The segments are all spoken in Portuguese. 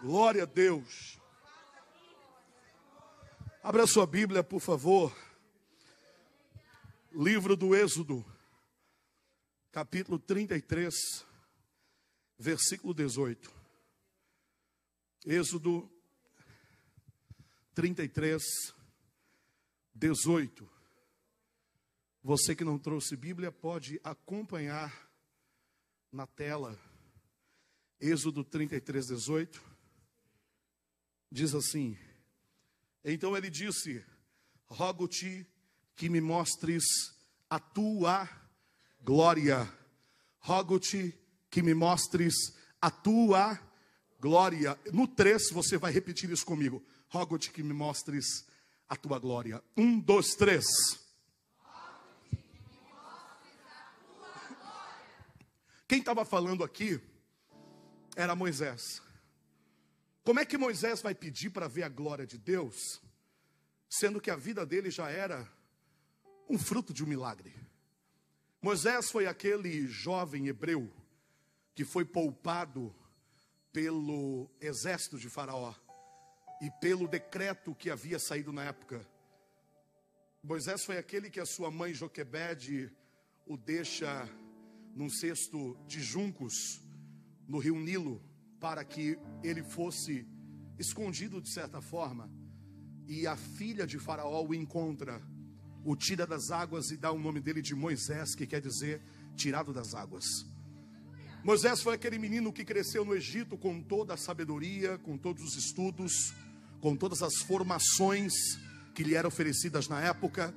Glória a Deus. Abra sua Bíblia, por favor. Livro do Êxodo, capítulo 33, versículo 18. Êxodo 33, 18. Você que não trouxe Bíblia pode acompanhar na tela. Êxodo 33, 18. Diz assim: Então ele disse: Rogo-te que me mostres a tua glória. Rogo-te que me mostres a tua glória. No 3 você vai repetir isso comigo. Rogo-te que me mostres a tua glória. Um, dois, três. Quem estava falando aqui era Moisés. Como é que Moisés vai pedir para ver a glória de Deus, sendo que a vida dele já era um fruto de um milagre? Moisés foi aquele jovem hebreu que foi poupado pelo exército de Faraó e pelo decreto que havia saído na época. Moisés foi aquele que a sua mãe Joquebede o deixa num cesto de juncos no rio Nilo para que ele fosse escondido de certa forma. E a filha de Faraó o encontra, o tira das águas e dá o nome dele de Moisés, que quer dizer tirado das águas. Moisés foi aquele menino que cresceu no Egito com toda a sabedoria, com todos os estudos, com todas as formações que lhe eram oferecidas na época.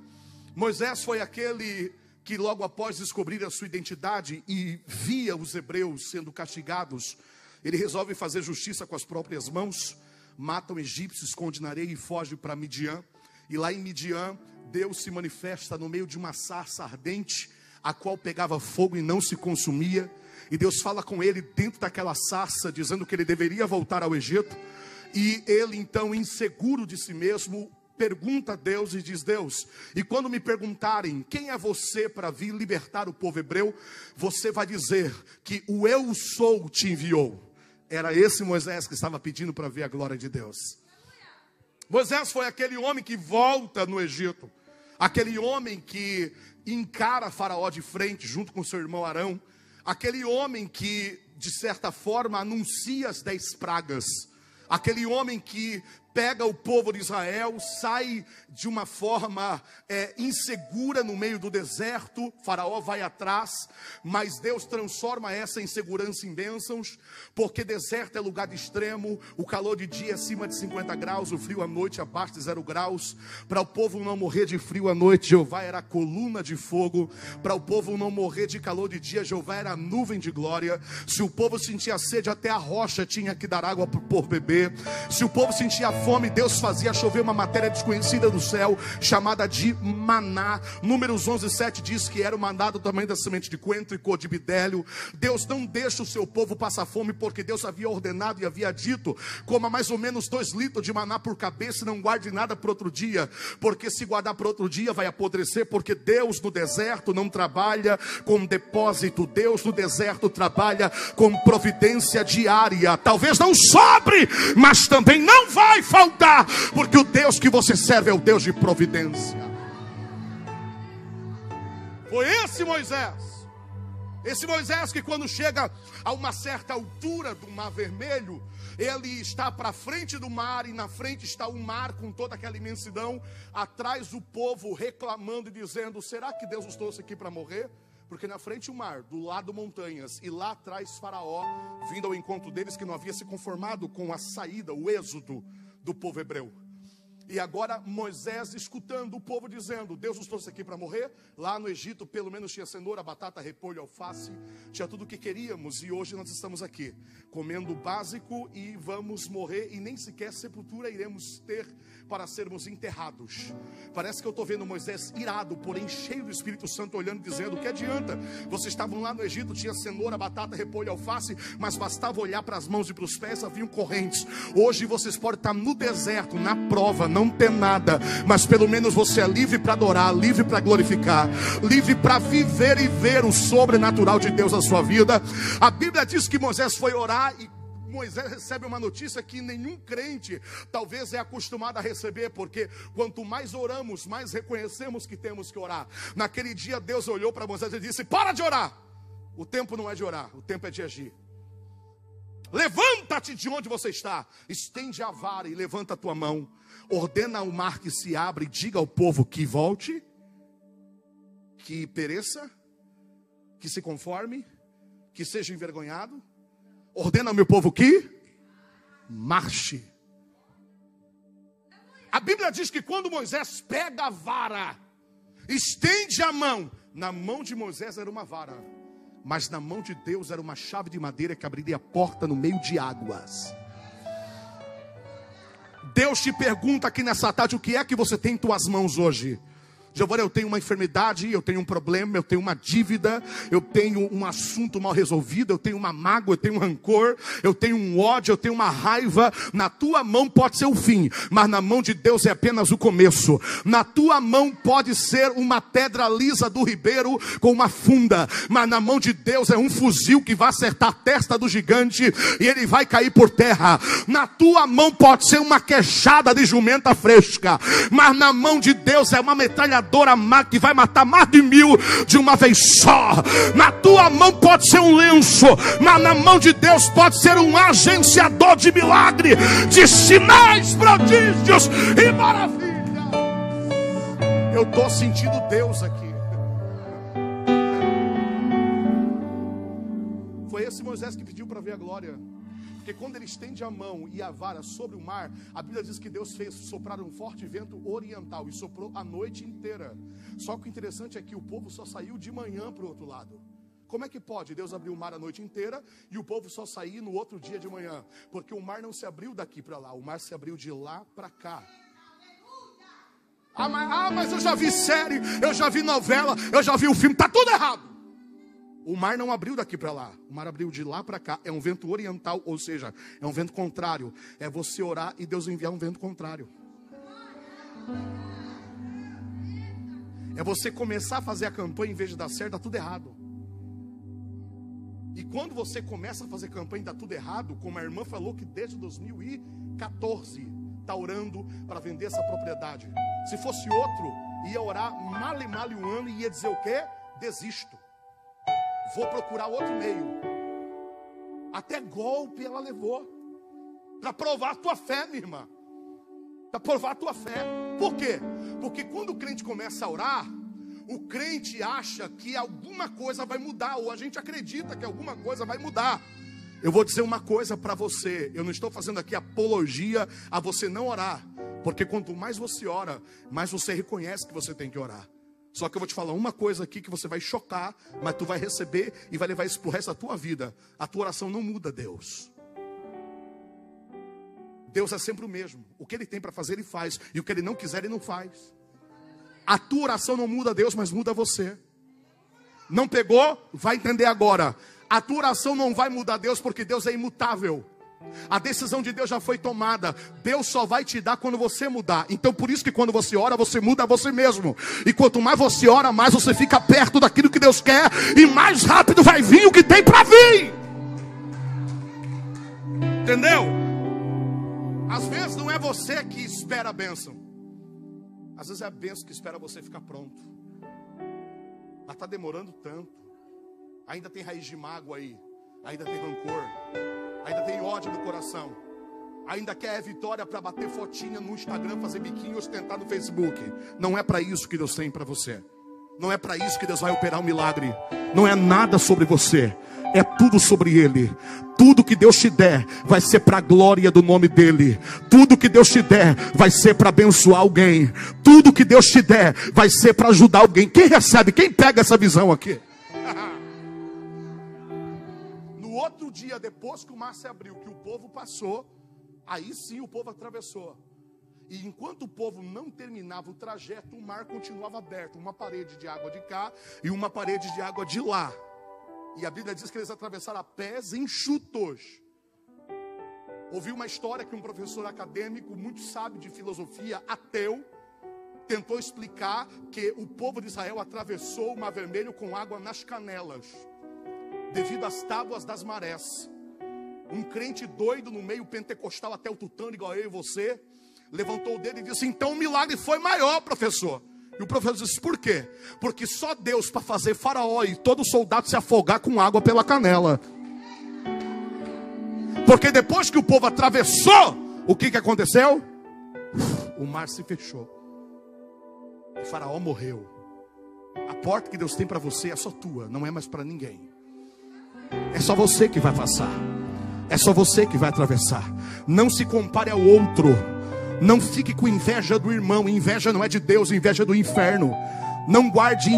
Moisés foi aquele que logo após descobrir a sua identidade e via os hebreus sendo castigados ele resolve fazer justiça com as próprias mãos, mata o egípcio, esconde na areia e foge para Midian. E lá em Midian, Deus se manifesta no meio de uma sarça ardente, a qual pegava fogo e não se consumia. E Deus fala com ele dentro daquela sarça, dizendo que ele deveria voltar ao Egito. E ele, então, inseguro de si mesmo, pergunta a Deus e diz: Deus, e quando me perguntarem quem é você para vir libertar o povo hebreu, você vai dizer que o eu sou te enviou. Era esse Moisés que estava pedindo para ver a glória de Deus. Moisés foi aquele homem que volta no Egito, aquele homem que encara Faraó de frente, junto com seu irmão Arão, aquele homem que, de certa forma, anuncia as dez pragas, aquele homem que pega o povo de Israel, sai de uma forma é, insegura no meio do deserto, Faraó vai atrás, mas Deus transforma essa insegurança em bênçãos, porque deserto é lugar de extremo, o calor de dia é acima de 50 graus, o frio à noite abaixo de zero graus. Para o povo não morrer de frio à noite, Jeová era coluna de fogo, para o povo não morrer de calor de dia, Jeová era nuvem de glória. Se o povo sentia sede, até a rocha tinha que dar água por beber. Se o povo sentia fome, Deus fazia chover uma matéria desconhecida do céu, chamada de maná. Números 11, 7 diz que era o maná do tamanho da semente de coentro e cor de bidélio. Deus não deixa o seu povo passar fome, porque Deus havia ordenado e havia dito: coma mais ou menos dois litros de maná por cabeça e não guarde nada para outro dia, porque se guardar para outro dia vai apodrecer, porque Deus no deserto não trabalha com depósito, Deus no deserto trabalha com providência diária. Talvez não sobre, mas também não vai faltar, porque o Deus que você serve é o Deus de providência. Foi esse Moisés. Esse Moisés que quando chega a uma certa altura do mar vermelho, ele está para frente do mar e na frente está o mar com toda aquela imensidão, atrás o povo reclamando e dizendo: "Será que Deus nos trouxe aqui para morrer?" Porque na frente o mar, do lado montanhas, e lá atrás Faraó, vindo ao encontro deles que não havia se conformado com a saída, o êxodo do povo hebreu. E agora Moisés escutando o povo dizendo: Deus nos trouxe aqui para morrer. Lá no Egito, pelo menos tinha cenoura, batata, repolho, alface, tinha tudo o que queríamos. E hoje nós estamos aqui, comendo o básico e vamos morrer. E nem sequer sepultura iremos ter para sermos enterrados. Parece que eu estou vendo Moisés irado, porém cheio do Espírito Santo, olhando, dizendo: Que adianta? Vocês estavam lá no Egito, tinha cenoura, batata, repolho, alface, mas bastava olhar para as mãos e para os pés, haviam correntes. Hoje vocês podem estar no deserto, na prova, não ter nada, mas pelo menos você é livre para adorar, livre para glorificar, livre para viver e ver o sobrenatural de Deus na sua vida. A Bíblia diz que Moisés foi orar e Moisés recebe uma notícia que nenhum crente talvez é acostumado a receber, porque quanto mais oramos, mais reconhecemos que temos que orar. Naquele dia, Deus olhou para Moisés e disse: Para de orar. O tempo não é de orar, o tempo é de agir. Levanta-te de onde você está, estende a vara e levanta a tua mão. Ordena ao mar que se abra e diga ao povo que volte, que pereça, que se conforme, que seja envergonhado. Ordena ao meu povo que marche. A Bíblia diz que quando Moisés pega a vara, estende a mão, na mão de Moisés era uma vara mas na mão de Deus era uma chave de madeira que abriria a porta no meio de águas. Deus te pergunta aqui nessa tarde: o que é que você tem em tuas mãos hoje? Giovanni, eu tenho uma enfermidade, eu tenho um problema, eu tenho uma dívida, eu tenho um assunto mal resolvido, eu tenho uma mágoa, eu tenho um rancor, eu tenho um ódio, eu tenho uma raiva. Na tua mão pode ser o fim, mas na mão de Deus é apenas o começo. Na tua mão pode ser uma pedra lisa do ribeiro com uma funda, mas na mão de Deus é um fuzil que vai acertar a testa do gigante e ele vai cair por terra. Na tua mão pode ser uma queixada de jumenta fresca, mas na mão de Deus é uma metralhadora metralhadora que vai matar mais de mil de uma vez só. Na tua mão pode ser um lenço, mas na mão de Deus pode ser um agenciador de milagre, de sinais, prodígios e maravilha. Eu estou sentindo Deus aqui. Foi esse Moisés que pediu para ver a glória. Porque quando ele estende a mão e a vara sobre o mar, a Bíblia diz que Deus fez soprar um forte vento oriental e soprou a noite inteira. Só que o interessante é que o povo só saiu de manhã para o outro lado. Como é que pode Deus abrir o mar a noite inteira e o povo só sair no outro dia de manhã? Porque o mar não se abriu daqui para lá, o mar se abriu de lá para cá. Ah mas, ah, mas eu já vi série, eu já vi novela, eu já vi um filme, tá tudo errado. O mar não abriu daqui para lá, o mar abriu de lá para cá. É um vento oriental, ou seja, é um vento contrário. É você orar e Deus enviar um vento contrário. É você começar a fazer a campanha em vez de dar certo, dá tudo errado. E quando você começa a fazer campanha e dá tudo errado, como a irmã falou que desde 2014 está orando para vender essa propriedade. Se fosse outro, ia orar mal e mal um ano e ia dizer o quê? Desisto vou procurar outro meio. Até golpe ela levou. Para provar a tua fé, minha irmã. Para provar a tua fé. Por quê? Porque quando o crente começa a orar, o crente acha que alguma coisa vai mudar, ou a gente acredita que alguma coisa vai mudar. Eu vou dizer uma coisa para você. Eu não estou fazendo aqui apologia a você não orar. Porque quanto mais você ora, mais você reconhece que você tem que orar. Só que eu vou te falar uma coisa aqui que você vai chocar, mas tu vai receber e vai levar isso pro resto da tua vida. A tua oração não muda Deus. Deus é sempre o mesmo. O que ele tem para fazer, ele faz. E o que ele não quiser, ele não faz. A tua oração não muda Deus, mas muda você. Não pegou? Vai entender agora. A tua oração não vai mudar Deus, porque Deus é imutável. A decisão de Deus já foi tomada. Deus só vai te dar quando você mudar. Então, por isso que quando você ora, você muda você mesmo. E quanto mais você ora, mais você fica perto daquilo que Deus quer. E mais rápido vai vir o que tem para vir. Entendeu? Às vezes não é você que espera a bênção. Às vezes é a bênção que espera você ficar pronto. Mas está demorando tanto. Ainda tem raiz de mágoa aí. Ainda tem rancor ainda tem ódio no coração, ainda quer vitória para bater fotinha no Instagram, fazer biquinho, ostentar no Facebook. Não é para isso que Deus tem para você. Não é para isso que Deus vai operar um milagre. Não é nada sobre você. É tudo sobre Ele. Tudo que Deus te der vai ser para a glória do nome dEle. Tudo que Deus te der vai ser para abençoar alguém. Tudo que Deus te der vai ser para ajudar alguém. Quem recebe? Quem pega essa visão aqui? Outro dia, depois que o mar se abriu, que o povo passou, aí sim o povo atravessou. E enquanto o povo não terminava o trajeto, o mar continuava aberto uma parede de água de cá e uma parede de água de lá. E a Bíblia diz que eles atravessaram a pés enxutos. Ouvi uma história que um professor acadêmico, muito sábio de filosofia, ateu, tentou explicar que o povo de Israel atravessou o Mar Vermelho com água nas canelas devido às tábuas das marés. Um crente doido no meio pentecostal, até o tutano, igual eu e você, levantou o dedo e disse: Então o milagre foi maior, professor. E o professor disse: Por quê? Porque só Deus para fazer Faraó e todo soldado se afogar com água pela canela. Porque depois que o povo atravessou, o que, que aconteceu? O mar se fechou. O Faraó morreu. A porta que Deus tem para você é só tua, não é mais para ninguém. É só você que vai passar. É só você que vai atravessar. Não se compare ao outro. Não fique com inveja do irmão. Inveja não é de Deus, inveja é do inferno. Não guarde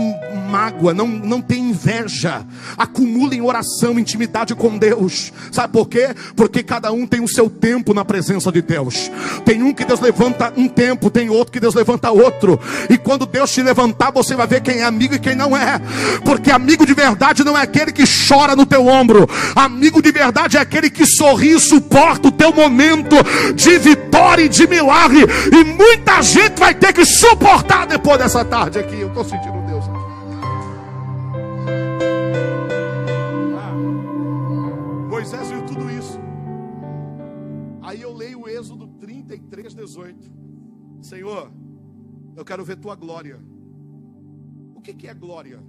mágoa, não, não tenha inveja. Acumule em oração, intimidade com Deus. Sabe por quê? Porque cada um tem o seu tempo na presença de Deus. Tem um que Deus levanta um tempo, tem outro que Deus levanta outro. E quando Deus te levantar, você vai ver quem é amigo e quem não é. Porque amigo de verdade não é aquele que chora no teu ombro. Amigo de verdade é aquele que sorri e suporta o teu momento de vitória e de milagre. E muita gente vai ter que suportar depois dessa tarde aqui estou sentindo Deus. Ah, Moisés viu tudo isso. Aí eu leio o Êxodo 33, 18. Senhor, eu quero ver tua glória. O que, que é glória?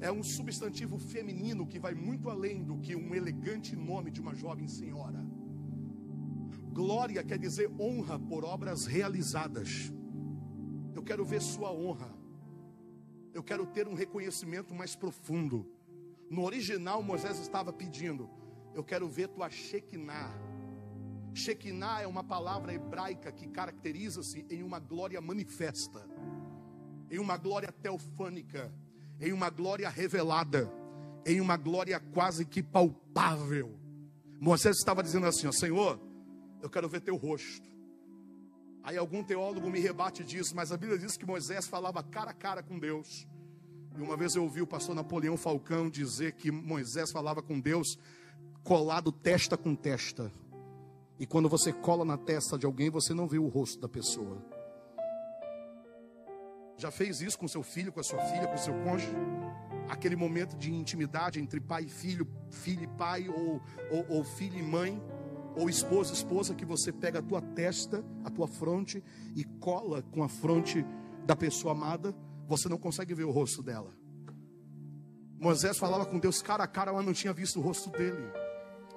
É um substantivo feminino que vai muito além do que um elegante nome de uma jovem senhora. Glória quer dizer honra por obras realizadas. Eu quero ver sua honra. Eu quero ter um reconhecimento mais profundo. No original, Moisés estava pedindo: Eu quero ver tua Shekinah. Shekinah é uma palavra hebraica que caracteriza-se em uma glória manifesta, em uma glória teofânica, em uma glória revelada, em uma glória quase que palpável. Moisés estava dizendo assim: ó, Senhor, eu quero ver teu rosto. Aí algum teólogo me rebate disso, mas a Bíblia diz que Moisés falava cara a cara com Deus. E uma vez eu ouvi o pastor Napoleão Falcão dizer que Moisés falava com Deus colado testa com testa. E quando você cola na testa de alguém, você não vê o rosto da pessoa. Já fez isso com seu filho, com a sua filha, com seu cônjuge? Aquele momento de intimidade entre pai e filho, filho e pai, ou, ou, ou filho e mãe ou esposa, esposa, que você pega a tua testa, a tua fronte e cola com a fronte da pessoa amada, você não consegue ver o rosto dela. Moisés falava com Deus cara a cara, mas não tinha visto o rosto dele.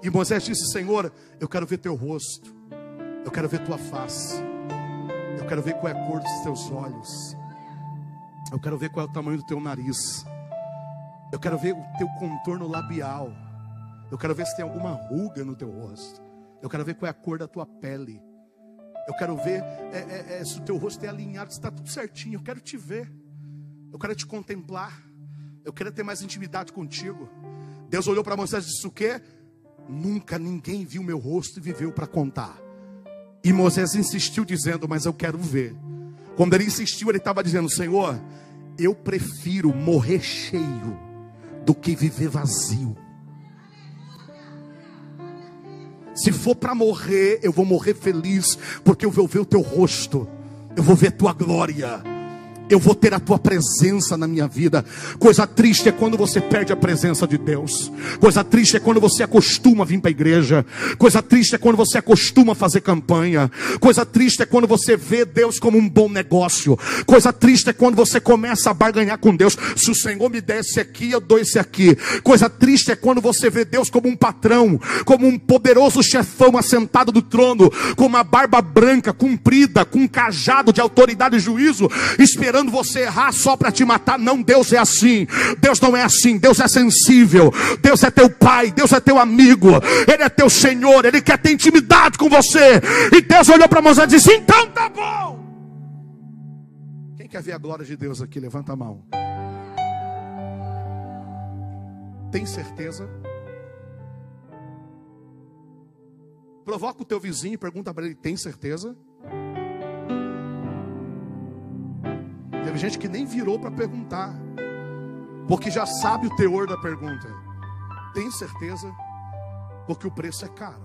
E Moisés disse: Senhor, eu quero ver teu rosto, eu quero ver tua face, eu quero ver qual é a cor dos teus olhos, eu quero ver qual é o tamanho do teu nariz, eu quero ver o teu contorno labial, eu quero ver se tem alguma ruga no teu rosto. Eu quero ver qual é a cor da tua pele. Eu quero ver é, é, é, se o teu rosto é alinhado, se está tudo certinho. Eu quero te ver. Eu quero te contemplar. Eu quero ter mais intimidade contigo. Deus olhou para Moisés e disse: O quê? Nunca ninguém viu meu rosto e viveu para contar. E Moisés insistiu, dizendo: Mas eu quero ver. Quando ele insistiu, ele estava dizendo: Senhor, eu prefiro morrer cheio do que viver vazio. Se for para morrer, eu vou morrer feliz, porque eu vou ver o teu rosto, eu vou ver tua glória eu vou ter a tua presença na minha vida. Coisa triste é quando você perde a presença de Deus. Coisa triste é quando você acostuma a vir para a igreja. Coisa triste é quando você acostuma a fazer campanha. Coisa triste é quando você vê Deus como um bom negócio. Coisa triste é quando você começa a barganhar com Deus. Se o Senhor me desse aqui, eu dou esse aqui. Coisa triste é quando você vê Deus como um patrão, como um poderoso chefão assentado do trono, com uma barba branca, comprida, com um cajado de autoridade e juízo, esperando esperando você errar só para te matar. Não, Deus é assim. Deus não é assim. Deus é sensível. Deus é teu pai. Deus é teu amigo. Ele é teu Senhor. Ele quer ter intimidade com você. E Deus olhou para Moisés e disse: Então tá bom. Quem quer ver a glória de Deus aqui? Levanta a mão. Tem certeza? Provoca o teu vizinho e pergunta para ele: tem certeza? Teve gente que nem virou para perguntar, porque já sabe o teor da pergunta. Tem certeza? Porque o preço é caro.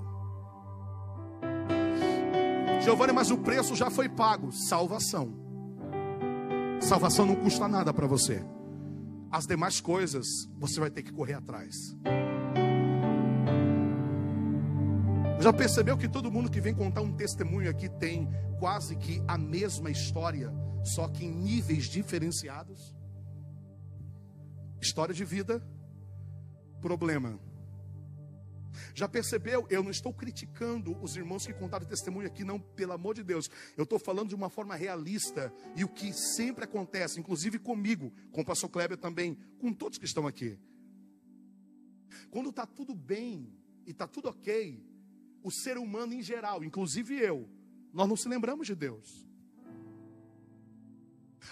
Giovanni, mas o preço já foi pago salvação. Salvação não custa nada para você. As demais coisas você vai ter que correr atrás. Já percebeu que todo mundo que vem contar um testemunho aqui tem quase que a mesma história, só que em níveis diferenciados? História de vida, problema. Já percebeu? Eu não estou criticando os irmãos que contaram testemunho aqui, não, pelo amor de Deus. Eu estou falando de uma forma realista e o que sempre acontece, inclusive comigo, com o pastor Kleber também, com todos que estão aqui. Quando está tudo bem e está tudo ok, o ser humano em geral, inclusive eu, nós não se lembramos de Deus.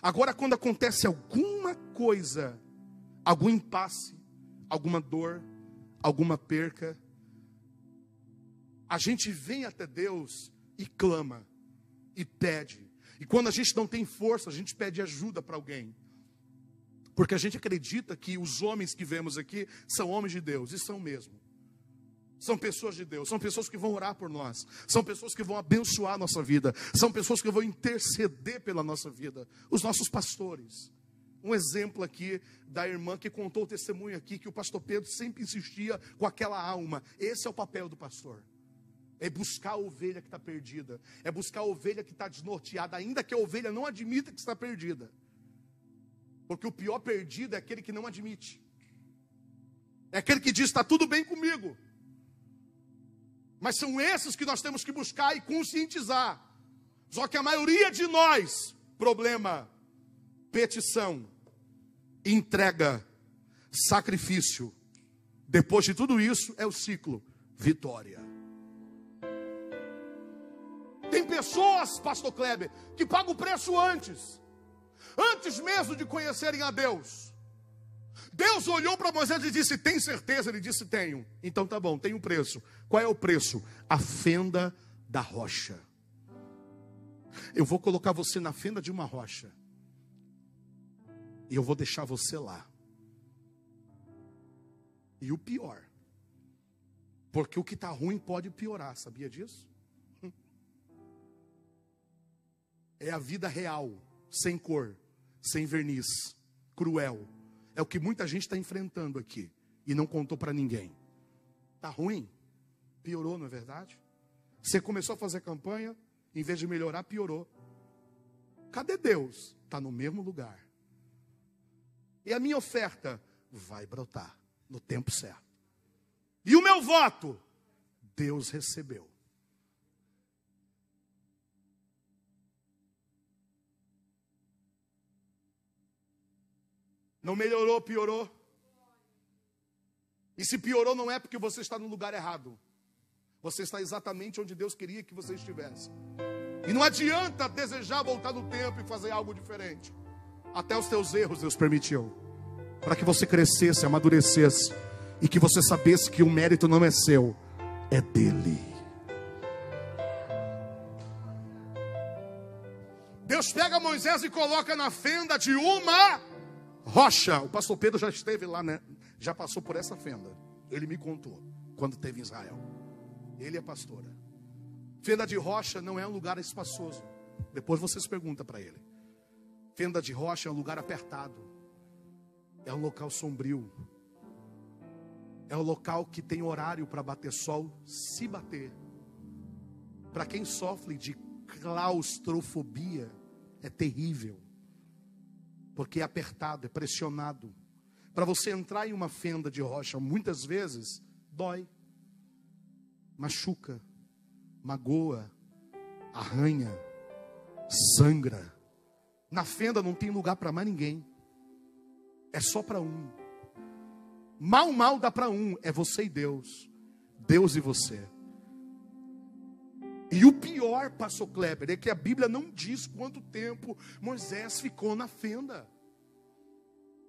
Agora, quando acontece alguma coisa, algum impasse, alguma dor, alguma perca, a gente vem até Deus e clama, e pede. E quando a gente não tem força, a gente pede ajuda para alguém. Porque a gente acredita que os homens que vemos aqui são homens de Deus, e são mesmo. São pessoas de Deus, são pessoas que vão orar por nós, são pessoas que vão abençoar a nossa vida, são pessoas que vão interceder pela nossa vida. Os nossos pastores. Um exemplo aqui da irmã que contou o testemunho aqui que o pastor Pedro sempre insistia com aquela alma. Esse é o papel do pastor. É buscar a ovelha que está perdida, é buscar a ovelha que está desnorteada, ainda que a ovelha não admita que está perdida. Porque o pior perdido é aquele que não admite. É aquele que diz: está tudo bem comigo. Mas são esses que nós temos que buscar e conscientizar. Só que a maioria de nós, problema, petição, entrega, sacrifício. Depois de tudo isso, é o ciclo, vitória. Tem pessoas, pastor Kleber, que pagam o preço antes. Antes mesmo de conhecerem a Deus. Deus olhou para Moisés e disse: Tem certeza? Ele disse: Tenho. Então tá bom, tem um preço. Qual é o preço? A fenda da rocha. Eu vou colocar você na fenda de uma rocha. E eu vou deixar você lá. E o pior, porque o que está ruim pode piorar, sabia disso? É a vida real, sem cor, sem verniz, cruel é o que muita gente está enfrentando aqui e não contou para ninguém. Tá ruim? Piorou, não é verdade? Você começou a fazer campanha, em vez de melhorar, piorou. Cadê Deus? Está no mesmo lugar. E a minha oferta vai brotar no tempo certo. E o meu voto, Deus recebeu. Não melhorou, piorou. E se piorou, não é porque você está no lugar errado. Você está exatamente onde Deus queria que você estivesse. E não adianta desejar voltar no tempo e fazer algo diferente. Até os teus erros Deus permitiu. Para que você crescesse, amadurecesse. E que você sabesse que o mérito não é seu, é dele. Deus pega Moisés e coloca na fenda de uma Rocha, o pastor Pedro já esteve lá, né? Já passou por essa fenda. Ele me contou quando esteve em Israel. Ele é pastora. Fenda de rocha não é um lugar espaçoso. Depois vocês perguntam para ele. Fenda de rocha é um lugar apertado. É um local sombrio. É um local que tem horário para bater sol, se bater. Para quem sofre de claustrofobia, é terrível porque é apertado, é pressionado. Para você entrar em uma fenda de rocha, muitas vezes dói, machuca, magoa, arranha, sangra. Na fenda não tem lugar para mais ninguém, é só para um. Mal, mal dá para um, é você e Deus, Deus e você. E o pior, pastor Kleber, é que a Bíblia não diz quanto tempo Moisés ficou na fenda.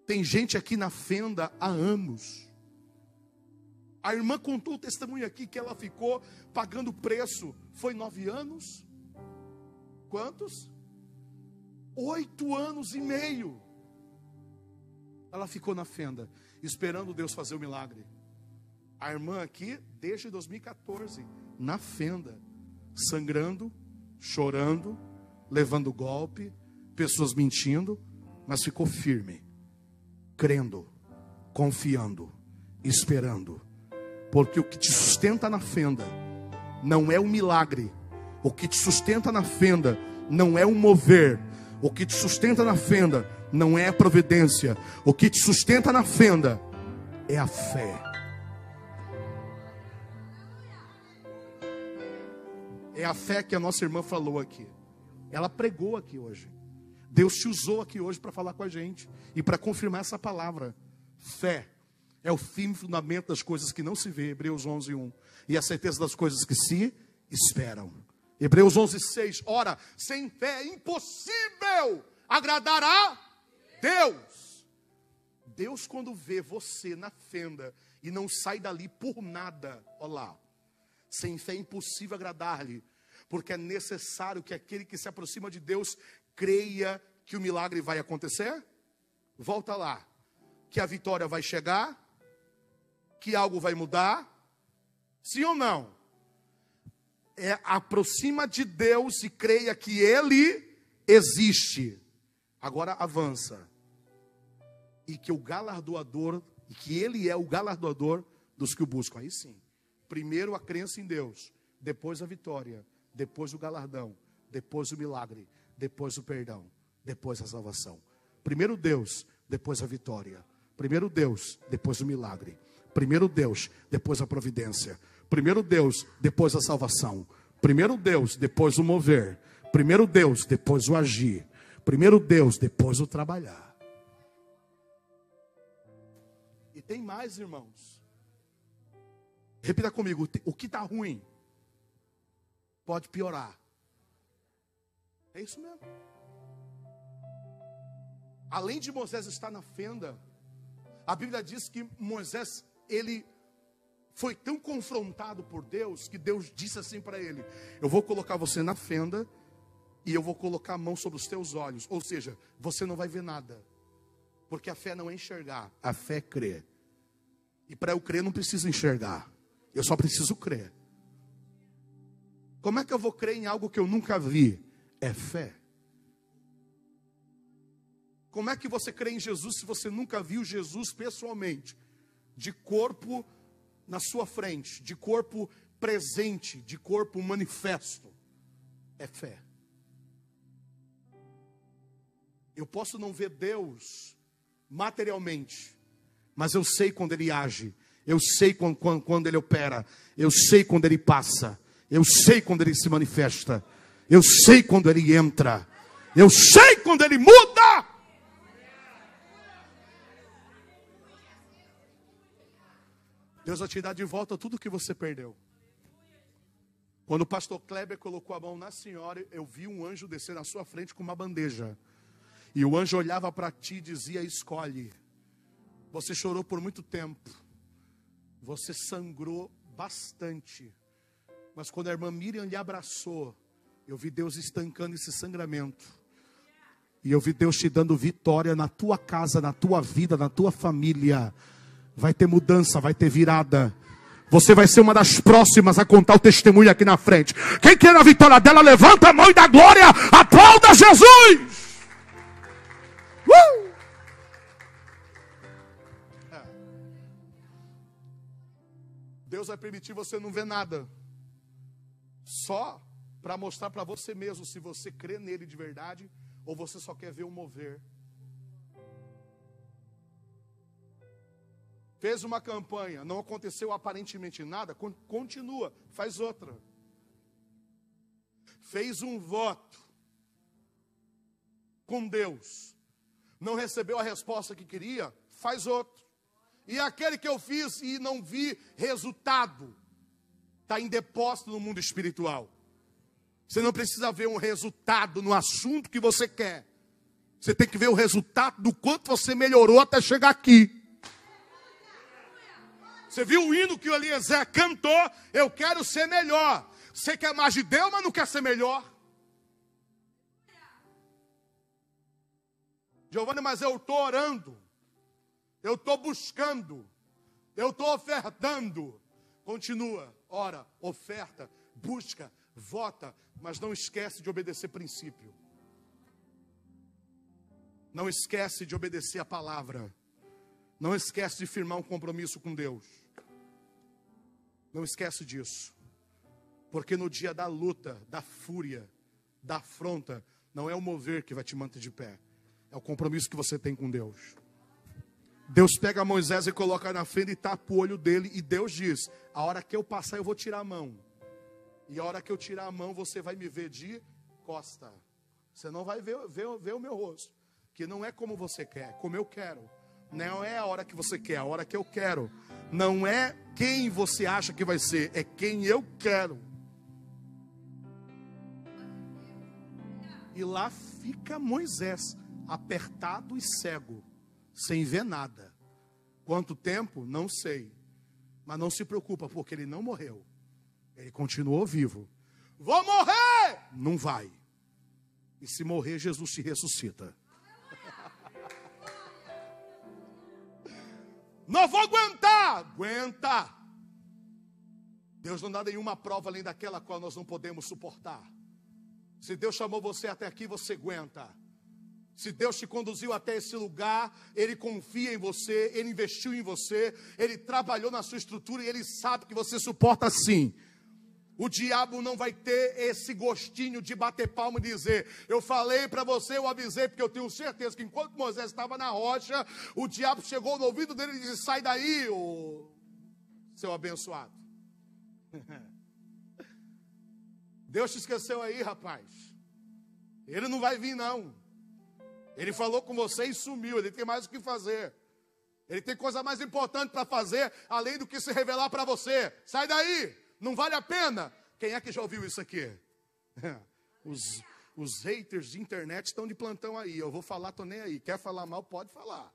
Tem gente aqui na fenda há anos. A irmã contou o testemunho aqui que ela ficou pagando preço. Foi nove anos? Quantos? Oito anos e meio. Ela ficou na fenda, esperando Deus fazer o milagre. A irmã aqui, desde 2014, na fenda sangrando, chorando, levando golpe, pessoas mentindo, mas ficou firme, crendo, confiando, esperando, porque o que te sustenta na fenda não é o milagre. O que te sustenta na fenda não é o mover. O que te sustenta na fenda não é a providência. O que te sustenta na fenda é a fé. É a fé que a nossa irmã falou aqui. Ela pregou aqui hoje. Deus te usou aqui hoje para falar com a gente e para confirmar essa palavra. Fé é o fim e fundamento das coisas que não se vê, Hebreus 11, 1. E a certeza das coisas que se esperam. Hebreus 11, 6. Ora, sem fé é impossível agradar a Deus. Deus, quando vê você na fenda e não sai dali por nada, olha lá. Sem fé é impossível agradar-lhe, porque é necessário que aquele que se aproxima de Deus creia que o milagre vai acontecer. Volta lá, que a vitória vai chegar, que algo vai mudar, sim ou não? É aproxima de Deus e creia que Ele existe. Agora avança. E que o galardoador, e que Ele é o galardoador dos que o buscam. Aí sim. Primeiro a crença em Deus, depois a vitória, depois o galardão, depois o milagre, depois o perdão, depois a salvação. Primeiro Deus, depois a vitória. Primeiro Deus, depois o milagre. Primeiro Deus, depois a providência. Primeiro Deus, depois a salvação. Primeiro Deus, depois o mover. Primeiro Deus, depois o agir. Primeiro Deus, depois o trabalhar. E tem mais, irmãos. Repita comigo: o que está ruim pode piorar. É isso mesmo. Além de Moisés estar na fenda, a Bíblia diz que Moisés, ele foi tão confrontado por Deus que Deus disse assim para ele: Eu vou colocar você na fenda e eu vou colocar a mão sobre os teus olhos. Ou seja, você não vai ver nada. Porque a fé não é enxergar, a fé é crer. E para eu crer não preciso enxergar. Eu só preciso crer. Como é que eu vou crer em algo que eu nunca vi? é fé. Como é que você crê em Jesus se você nunca viu Jesus pessoalmente, de corpo na sua frente, de corpo presente, de corpo manifesto? É fé. Eu posso não ver Deus materialmente, mas eu sei quando Ele age, eu sei quando, quando, quando Ele opera, eu sei quando Ele passa, eu sei quando Ele se manifesta. Eu sei quando ele entra. Eu sei quando ele muda. Deus vai te dar de volta tudo que você perdeu. Quando o pastor Kleber colocou a mão na senhora, eu vi um anjo descer na sua frente com uma bandeja. E o anjo olhava para ti e dizia: Escolhe. Você chorou por muito tempo. Você sangrou bastante. Mas quando a irmã Miriam lhe abraçou, eu vi Deus estancando esse sangramento. E eu vi Deus te dando vitória na tua casa, na tua vida, na tua família. Vai ter mudança, vai ter virada. Você vai ser uma das próximas a contar o testemunho aqui na frente. Quem quer a vitória dela, levanta a mão e dá glória. Aplauda Jesus. Uh! Deus vai permitir você não ver nada. Só para mostrar para você mesmo se você crê nele de verdade ou você só quer ver o mover. Fez uma campanha, não aconteceu aparentemente nada, continua, faz outra. Fez um voto com Deus, não recebeu a resposta que queria, faz outro. E aquele que eu fiz e não vi resultado, está em depósito no mundo espiritual. Você não precisa ver um resultado no assunto que você quer. Você tem que ver o resultado do quanto você melhorou até chegar aqui. Você viu o hino que o Eliezer cantou? Eu quero ser melhor. Você quer mais de Deus, mas não quer ser melhor. Giovanni, mas eu estou orando. Eu estou buscando. Eu estou ofertando. Continua. Ora, oferta, busca, vota, mas não esquece de obedecer princípio. Não esquece de obedecer a palavra. Não esquece de firmar um compromisso com Deus. Não esquece disso. Porque no dia da luta, da fúria, da afronta, não é o mover que vai te manter de pé, é o compromisso que você tem com Deus. Deus pega Moisés e coloca na frente e tapa o olho dele, e Deus diz: A hora que eu passar, eu vou tirar a mão. E a hora que eu tirar a mão, você vai me ver de costa. Você não vai ver, ver, ver o meu rosto. Que não é como você quer, como eu quero. Não é a hora que você quer, a hora que eu quero. Não é quem você acha que vai ser, é quem eu quero. E lá fica Moisés, apertado e cego, sem ver nada. Quanto tempo? Não sei. Mas não se preocupa, porque ele não morreu. Ele continuou vivo. Vou morrer! Não vai. E se morrer, Jesus te ressuscita. Não vou aguentar. Aguenta. Deus não dá nenhuma prova além daquela qual nós não podemos suportar. Se Deus chamou você até aqui, você aguenta. Se Deus te conduziu até esse lugar, Ele confia em você, Ele investiu em você, Ele trabalhou na sua estrutura e Ele sabe que você suporta sim. O diabo não vai ter esse gostinho de bater palma e dizer: Eu falei para você, eu avisei, porque eu tenho certeza que enquanto Moisés estava na rocha, o diabo chegou no ouvido dele e disse: Sai daí, ô seu abençoado. Deus te esqueceu aí, rapaz. Ele não vai vir, não. Ele falou com você e sumiu. Ele tem mais o que fazer. Ele tem coisa mais importante para fazer, além do que se revelar para você. Sai daí. Não vale a pena? Quem é que já ouviu isso aqui? Os, os haters de internet estão de plantão aí. Eu vou falar, tô nem aí. Quer falar mal, pode falar.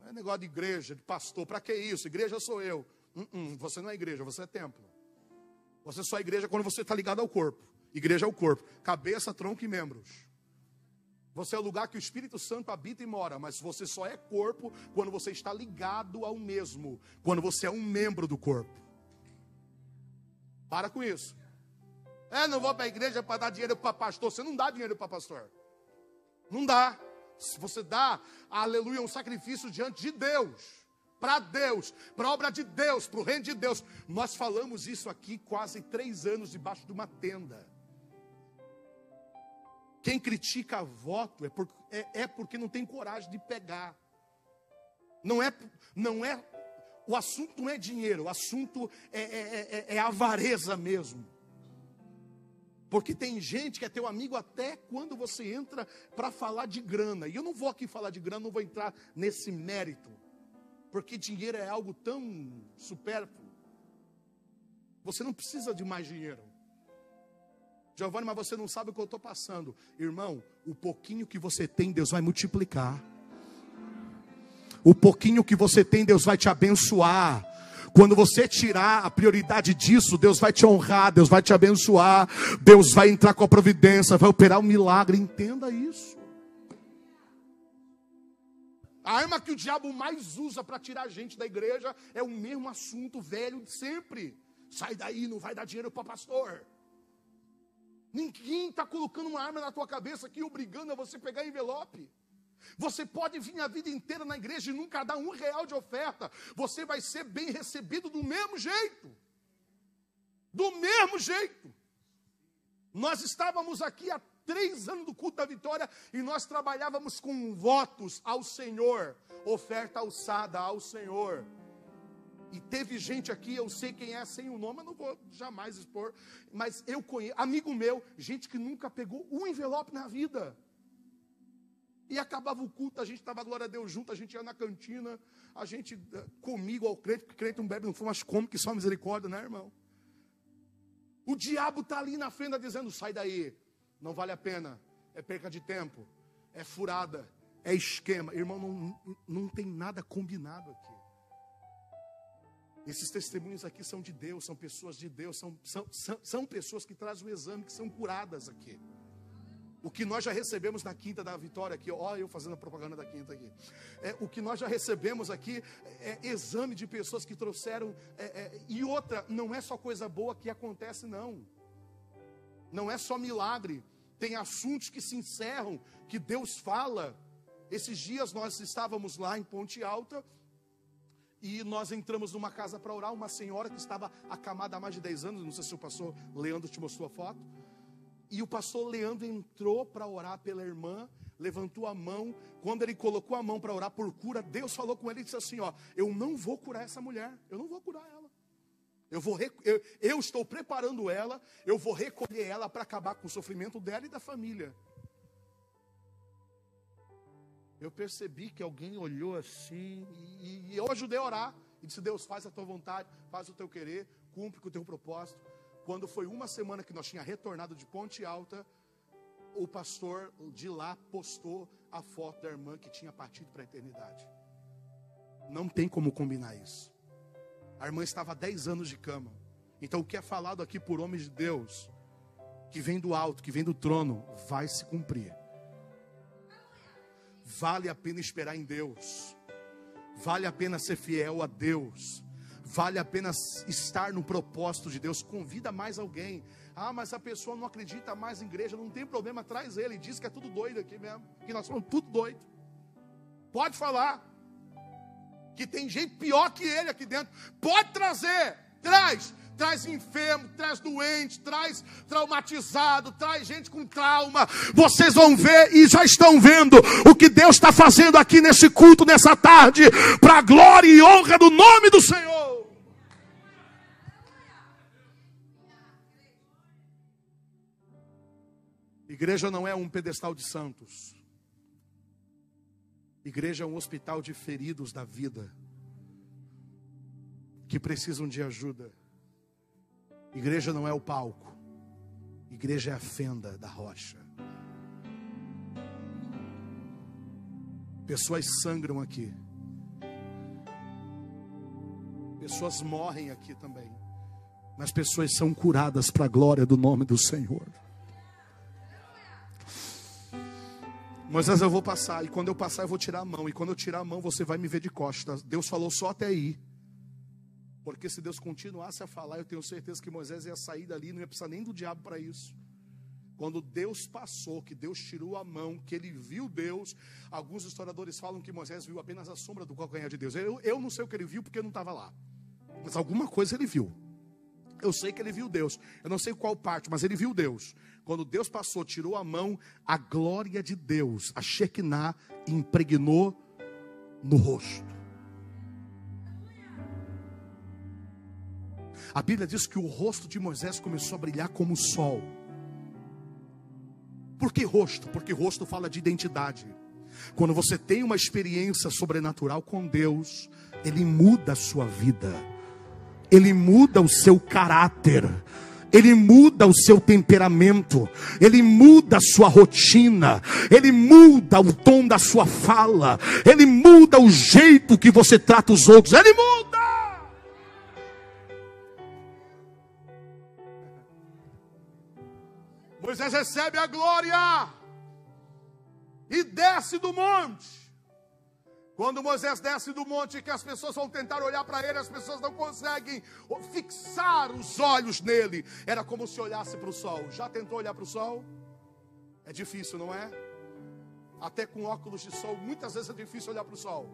Não é negócio de igreja, de pastor. Para que isso? Igreja sou eu. Uh -uh, você não é igreja, você é templo. Você só é igreja quando você está ligado ao corpo. Igreja é o corpo. Cabeça, tronco e membros. Você é o lugar que o Espírito Santo habita e mora, mas você só é corpo quando você está ligado ao mesmo, quando você é um membro do corpo. Para com isso. É, não vou para a igreja para dar dinheiro para pastor. Você não dá dinheiro para pastor. Não dá. Se você dá, aleluia, um sacrifício diante de Deus. Para Deus, para a obra de Deus, para o reino de Deus. Nós falamos isso aqui quase três anos debaixo de uma tenda. Quem critica voto é, por, é, é porque não tem coragem de pegar. Não é, não é o assunto não é dinheiro, o assunto é, é, é, é avareza mesmo. Porque tem gente que é teu amigo até quando você entra para falar de grana. E eu não vou aqui falar de grana, não vou entrar nesse mérito. Porque dinheiro é algo tão supérfluo. Você não precisa de mais dinheiro. Giovanni, mas você não sabe o que eu estou passando. Irmão, o pouquinho que você tem, Deus vai multiplicar. O pouquinho que você tem, Deus vai te abençoar. Quando você tirar a prioridade disso, Deus vai te honrar, Deus vai te abençoar, Deus vai entrar com a providência, vai operar um milagre. Entenda isso. A arma que o diabo mais usa para tirar a gente da igreja é o mesmo assunto velho de sempre. Sai daí, não vai dar dinheiro para pastor. Ninguém está colocando uma arma na tua cabeça aqui, obrigando a você pegar envelope. Você pode vir a vida inteira na igreja e nunca dar um real de oferta. Você vai ser bem recebido do mesmo jeito. Do mesmo jeito. Nós estávamos aqui há três anos do culto da vitória e nós trabalhávamos com votos ao Senhor, oferta alçada ao Senhor. E teve gente aqui, eu sei quem é sem o nome, eu não vou jamais expor, mas eu conheço, amigo meu, gente que nunca pegou um envelope na vida. E acabava o culto, a gente estava, glória a Deus, junto, a gente ia na cantina, a gente eh, comigo ao crente, porque crente não bebe, não fuma, mas come, que só misericórdia, né, irmão? O diabo está ali na frente dizendo: sai daí, não vale a pena, é perca de tempo, é furada, é esquema. Irmão, não, não tem nada combinado aqui. Esses testemunhos aqui são de Deus, são pessoas de Deus, são, são, são, são pessoas que trazem o exame, que são curadas aqui. O que nós já recebemos na quinta da vitória aqui, ó, eu fazendo a propaganda da quinta aqui. É, o que nós já recebemos aqui é, é exame de pessoas que trouxeram. É, é, e outra, não é só coisa boa que acontece, não. Não é só milagre. Tem assuntos que se encerram, que Deus fala. Esses dias nós estávamos lá em Ponte Alta E nós entramos numa casa para orar, uma senhora que estava acamada há mais de 10 anos, não sei se o pastor Leandro te mostrou a foto. E o pastor Leandro entrou para orar pela irmã, levantou a mão. Quando ele colocou a mão para orar por cura, Deus falou com ele e disse assim: Ó, eu não vou curar essa mulher, eu não vou curar ela. Eu, vou, eu, eu estou preparando ela, eu vou recolher ela para acabar com o sofrimento dela e da família. Eu percebi que alguém olhou assim, e, e eu ajudei a orar. E disse: Deus, faz a tua vontade, faz o teu querer, cumpre com o teu propósito. Quando foi uma semana que nós tínhamos retornado de Ponte Alta, o pastor de lá postou a foto da irmã que tinha partido para a eternidade. Não tem como combinar isso. A irmã estava há 10 anos de cama. Então, o que é falado aqui por homens de Deus, que vem do alto, que vem do trono, vai se cumprir. Vale a pena esperar em Deus, vale a pena ser fiel a Deus, Vale a pena estar no propósito de Deus. Convida mais alguém. Ah, mas a pessoa não acredita mais em igreja. Não tem problema, traz ele. Diz que é tudo doido aqui mesmo. Que nós somos tudo doido. Pode falar. Que tem gente pior que ele aqui dentro. Pode trazer. Traz traz enfermo, traz doente, traz traumatizado, traz gente com trauma. Vocês vão ver e já estão vendo o que Deus está fazendo aqui nesse culto, nessa tarde, para a glória e honra do nome do Senhor. Igreja não é um pedestal de santos. Igreja é um hospital de feridos da vida que precisam de ajuda. Igreja não é o palco. Igreja é a fenda da rocha. Pessoas sangram aqui. Pessoas morrem aqui também. Mas pessoas são curadas para a glória do nome do Senhor. Moisés, eu vou passar, e quando eu passar, eu vou tirar a mão, e quando eu tirar a mão, você vai me ver de costas. Deus falou só até aí. Porque se Deus continuasse a falar, eu tenho certeza que Moisés ia sair dali, não ia precisar nem do diabo para isso. Quando Deus passou, que Deus tirou a mão, que ele viu Deus, alguns historiadores falam que Moisés viu apenas a sombra do calcanhar de Deus. Eu, eu não sei o que ele viu porque eu não estava lá, mas alguma coisa ele viu. Eu sei que ele viu Deus. Eu não sei qual parte, mas ele viu Deus. Quando Deus passou, tirou a mão, a glória de Deus, a Shekinah, impregnou no rosto. A Bíblia diz que o rosto de Moisés começou a brilhar como o sol. Por que rosto? Porque rosto fala de identidade. Quando você tem uma experiência sobrenatural com Deus, Ele muda a sua vida ele muda o seu caráter. Ele muda o seu temperamento, ele muda a sua rotina, ele muda o tom da sua fala, ele muda o jeito que você trata os outros, ele muda. Moisés recebe a glória e desce do monte. Quando Moisés desce do monte, que as pessoas vão tentar olhar para ele, as pessoas não conseguem fixar os olhos nele. Era como se olhasse para o sol. Já tentou olhar para o sol? É difícil, não é? Até com óculos de sol, muitas vezes é difícil olhar para o sol.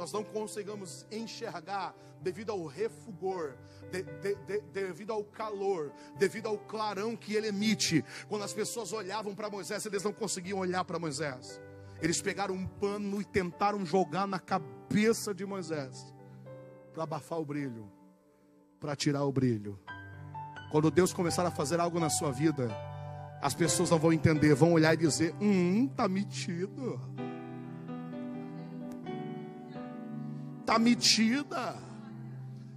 Nós não conseguimos enxergar devido ao refugor, de, de, de, devido ao calor, devido ao clarão que ele emite. Quando as pessoas olhavam para Moisés, eles não conseguiam olhar para Moisés. Eles pegaram um pano e tentaram jogar na cabeça de Moisés para abafar o brilho, para tirar o brilho. Quando Deus começar a fazer algo na sua vida, as pessoas não vão entender, vão olhar e dizer: Hum, tá metido. Tá metida.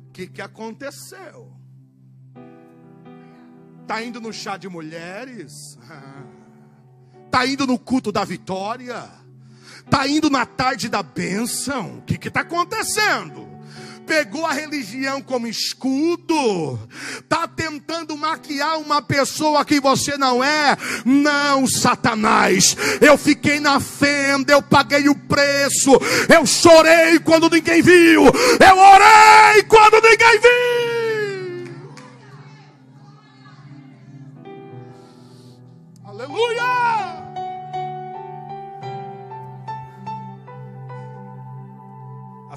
O que, que aconteceu? Tá indo no chá de mulheres? Está indo no culto da vitória? Está indo na tarde da bênção? O que está acontecendo? Pegou a religião como escudo, está tentando maquiar uma pessoa que você não é. Não, Satanás, eu fiquei na fenda, eu paguei o preço, eu chorei quando ninguém viu, eu orei quando ninguém viu.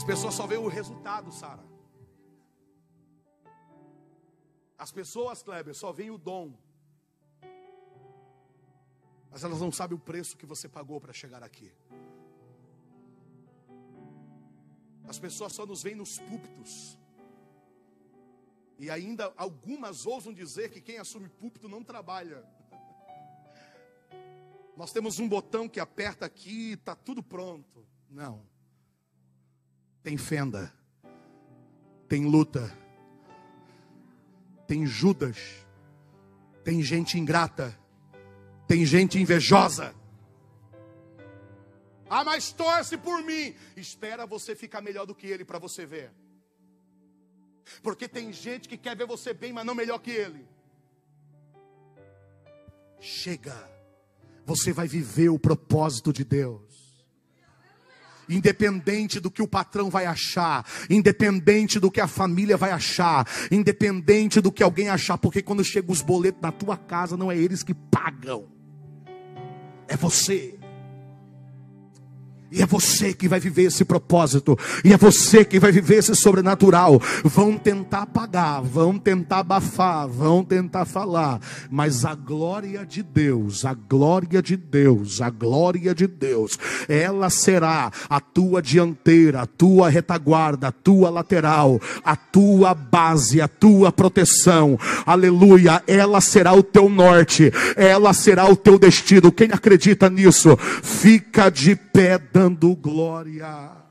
Pessoas só veem o resultado, Sara. As pessoas, Kleber, só veem o dom. Mas elas não sabem o preço que você pagou para chegar aqui. As pessoas só nos veem nos púlpitos. E ainda algumas ousam dizer que quem assume púlpito não trabalha. Nós temos um botão que aperta aqui e está tudo pronto. Não. Tem fenda. Tem luta. Tem Judas. Tem gente ingrata. Tem gente invejosa. Ah, mas torce por mim. Espera você ficar melhor do que ele para você ver. Porque tem gente que quer ver você bem, mas não melhor que ele. Chega. Você vai viver o propósito de Deus independente do que o patrão vai achar, independente do que a família vai achar, independente do que alguém achar, porque quando chegam os boletos na tua casa, não é eles que pagam, é você. E é você que vai viver esse propósito. E é você que vai viver esse sobrenatural. Vão tentar apagar, vão tentar abafar, vão tentar falar. Mas a glória de Deus, a glória de Deus, a glória de Deus, ela será a tua dianteira, a tua retaguarda, a tua lateral, a tua base, a tua proteção. Aleluia. Ela será o teu norte, ela será o teu destino. Quem acredita nisso, fica de pé dando glória.